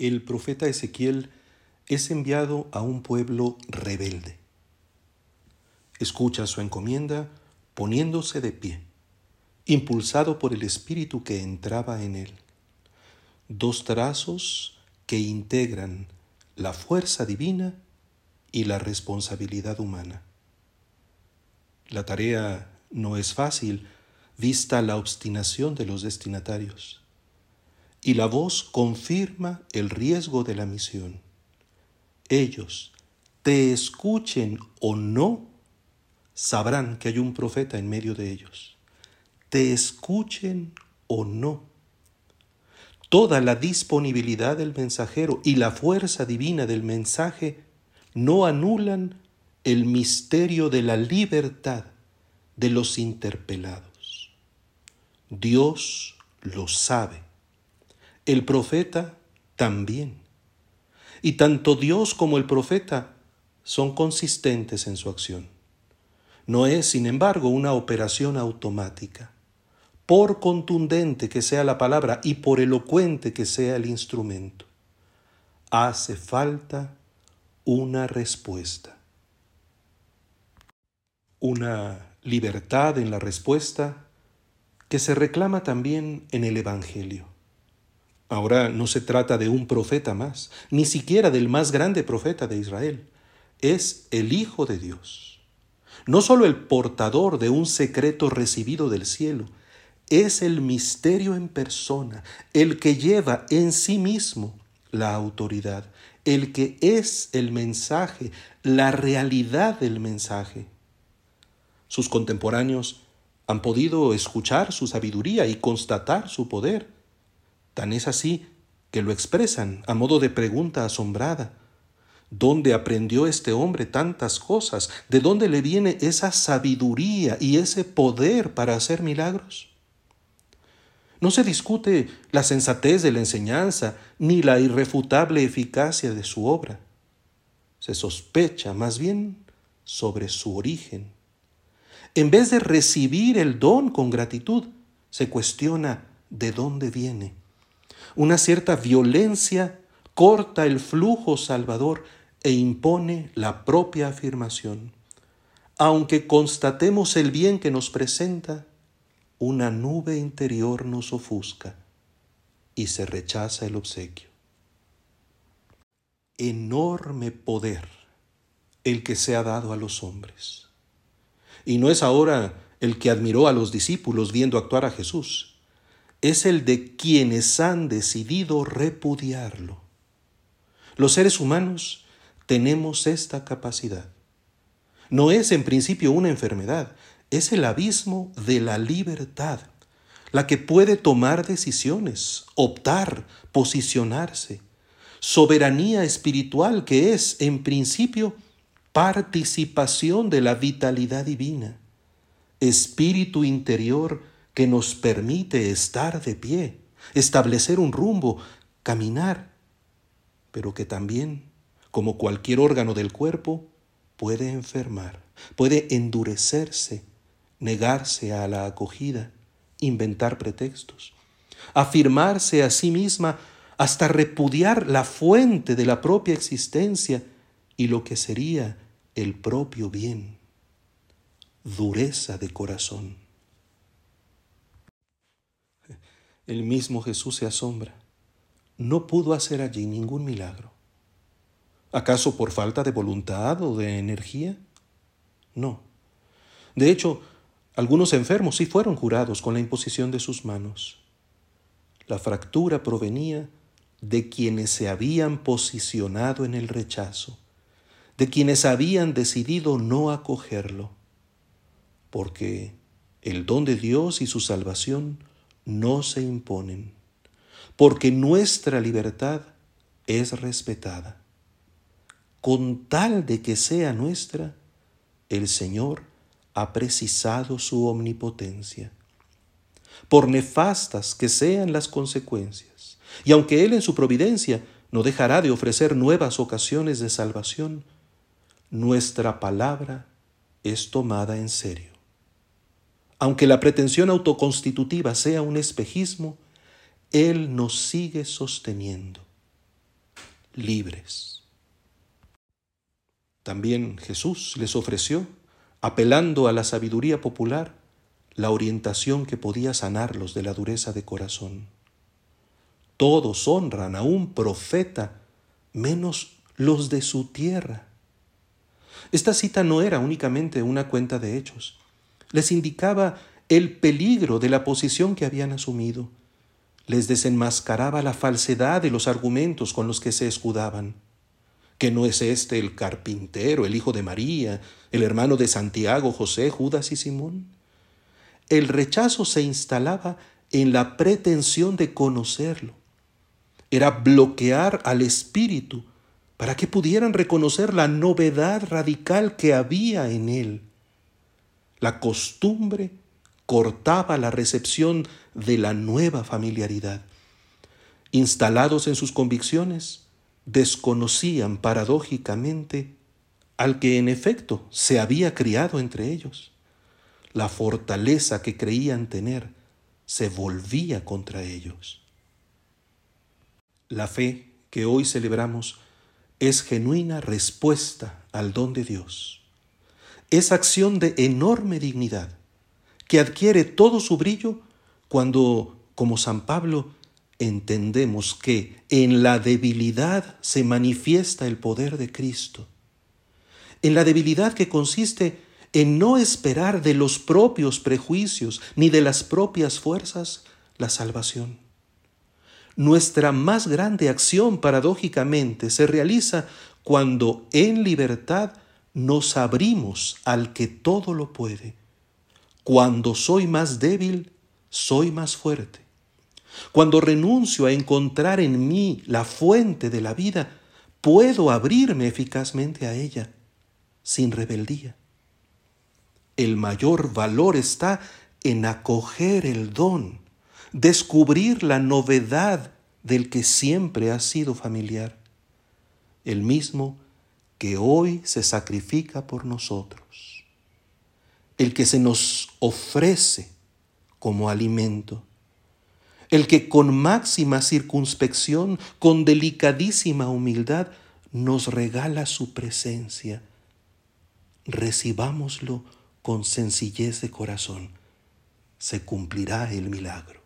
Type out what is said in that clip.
el profeta Ezequiel es enviado a un pueblo rebelde. Escucha su encomienda poniéndose de pie, impulsado por el espíritu que entraba en él. Dos trazos que integran la fuerza divina y la responsabilidad humana. La tarea no es fácil vista la obstinación de los destinatarios. Y la voz confirma el riesgo de la misión. Ellos, te escuchen o no, sabrán que hay un profeta en medio de ellos. Te escuchen o no. Toda la disponibilidad del mensajero y la fuerza divina del mensaje no anulan el misterio de la libertad de los interpelados. Dios lo sabe. El profeta también. Y tanto Dios como el profeta son consistentes en su acción. No es, sin embargo, una operación automática. Por contundente que sea la palabra y por elocuente que sea el instrumento, hace falta una respuesta. Una libertad en la respuesta que se reclama también en el Evangelio. Ahora no se trata de un profeta más, ni siquiera del más grande profeta de Israel. Es el Hijo de Dios. No solo el portador de un secreto recibido del cielo, es el misterio en persona, el que lleva en sí mismo la autoridad, el que es el mensaje, la realidad del mensaje. Sus contemporáneos han podido escuchar su sabiduría y constatar su poder. Es así que lo expresan a modo de pregunta asombrada. ¿Dónde aprendió este hombre tantas cosas? ¿De dónde le viene esa sabiduría y ese poder para hacer milagros? No se discute la sensatez de la enseñanza ni la irrefutable eficacia de su obra. Se sospecha más bien sobre su origen. En vez de recibir el don con gratitud, se cuestiona de dónde viene. Una cierta violencia corta el flujo salvador e impone la propia afirmación. Aunque constatemos el bien que nos presenta, una nube interior nos ofusca y se rechaza el obsequio. Enorme poder el que se ha dado a los hombres. Y no es ahora el que admiró a los discípulos viendo actuar a Jesús, es el de quienes han decidido repudiarlo. Los seres humanos tenemos esta capacidad. No es en principio una enfermedad, es el abismo de la libertad, la que puede tomar decisiones, optar, posicionarse. Soberanía espiritual que es, en principio, participación de la vitalidad divina. Espíritu interior que nos permite estar de pie, establecer un rumbo, caminar, pero que también, como cualquier órgano del cuerpo, puede enfermar, puede endurecerse, negarse a la acogida, inventar pretextos, afirmarse a sí misma hasta repudiar la fuente de la propia existencia y lo que sería el propio bien, dureza de corazón. El mismo Jesús se asombra. No pudo hacer allí ningún milagro. ¿Acaso por falta de voluntad o de energía? No. De hecho, algunos enfermos sí fueron curados con la imposición de sus manos. La fractura provenía de quienes se habían posicionado en el rechazo, de quienes habían decidido no acogerlo, porque el don de Dios y su salvación no se imponen, porque nuestra libertad es respetada. Con tal de que sea nuestra, el Señor ha precisado su omnipotencia. Por nefastas que sean las consecuencias, y aunque Él en su providencia no dejará de ofrecer nuevas ocasiones de salvación, nuestra palabra es tomada en serio. Aunque la pretensión autoconstitutiva sea un espejismo, Él nos sigue sosteniendo. libres. También Jesús les ofreció, apelando a la sabiduría popular, la orientación que podía sanarlos de la dureza de corazón. Todos honran a un profeta, menos los de su tierra. Esta cita no era únicamente una cuenta de hechos, les indicaba el peligro de la posición que habían asumido, les desenmascaraba la falsedad de los argumentos con los que se escudaban. ¿Que no es este el carpintero, el hijo de María, el hermano de Santiago, José, Judas y Simón? El rechazo se instalaba en la pretensión de conocerlo. Era bloquear al espíritu para que pudieran reconocer la novedad radical que había en él. La costumbre cortaba la recepción de la nueva familiaridad. Instalados en sus convicciones, desconocían paradójicamente al que en efecto se había criado entre ellos. La fortaleza que creían tener se volvía contra ellos. La fe que hoy celebramos es genuina respuesta al don de Dios. Es acción de enorme dignidad que adquiere todo su brillo cuando, como San Pablo, entendemos que en la debilidad se manifiesta el poder de Cristo. En la debilidad que consiste en no esperar de los propios prejuicios ni de las propias fuerzas la salvación nuestra más grande acción paradójicamente se realiza cuando en libertad nos abrimos al que todo lo puede. Cuando soy más débil, soy más fuerte. Cuando renuncio a encontrar en mí la fuente de la vida, puedo abrirme eficazmente a ella, sin rebeldía. El mayor valor está en acoger el don descubrir la novedad del que siempre ha sido familiar, el mismo que hoy se sacrifica por nosotros, el que se nos ofrece como alimento, el que con máxima circunspección, con delicadísima humildad, nos regala su presencia. Recibámoslo con sencillez de corazón. Se cumplirá el milagro.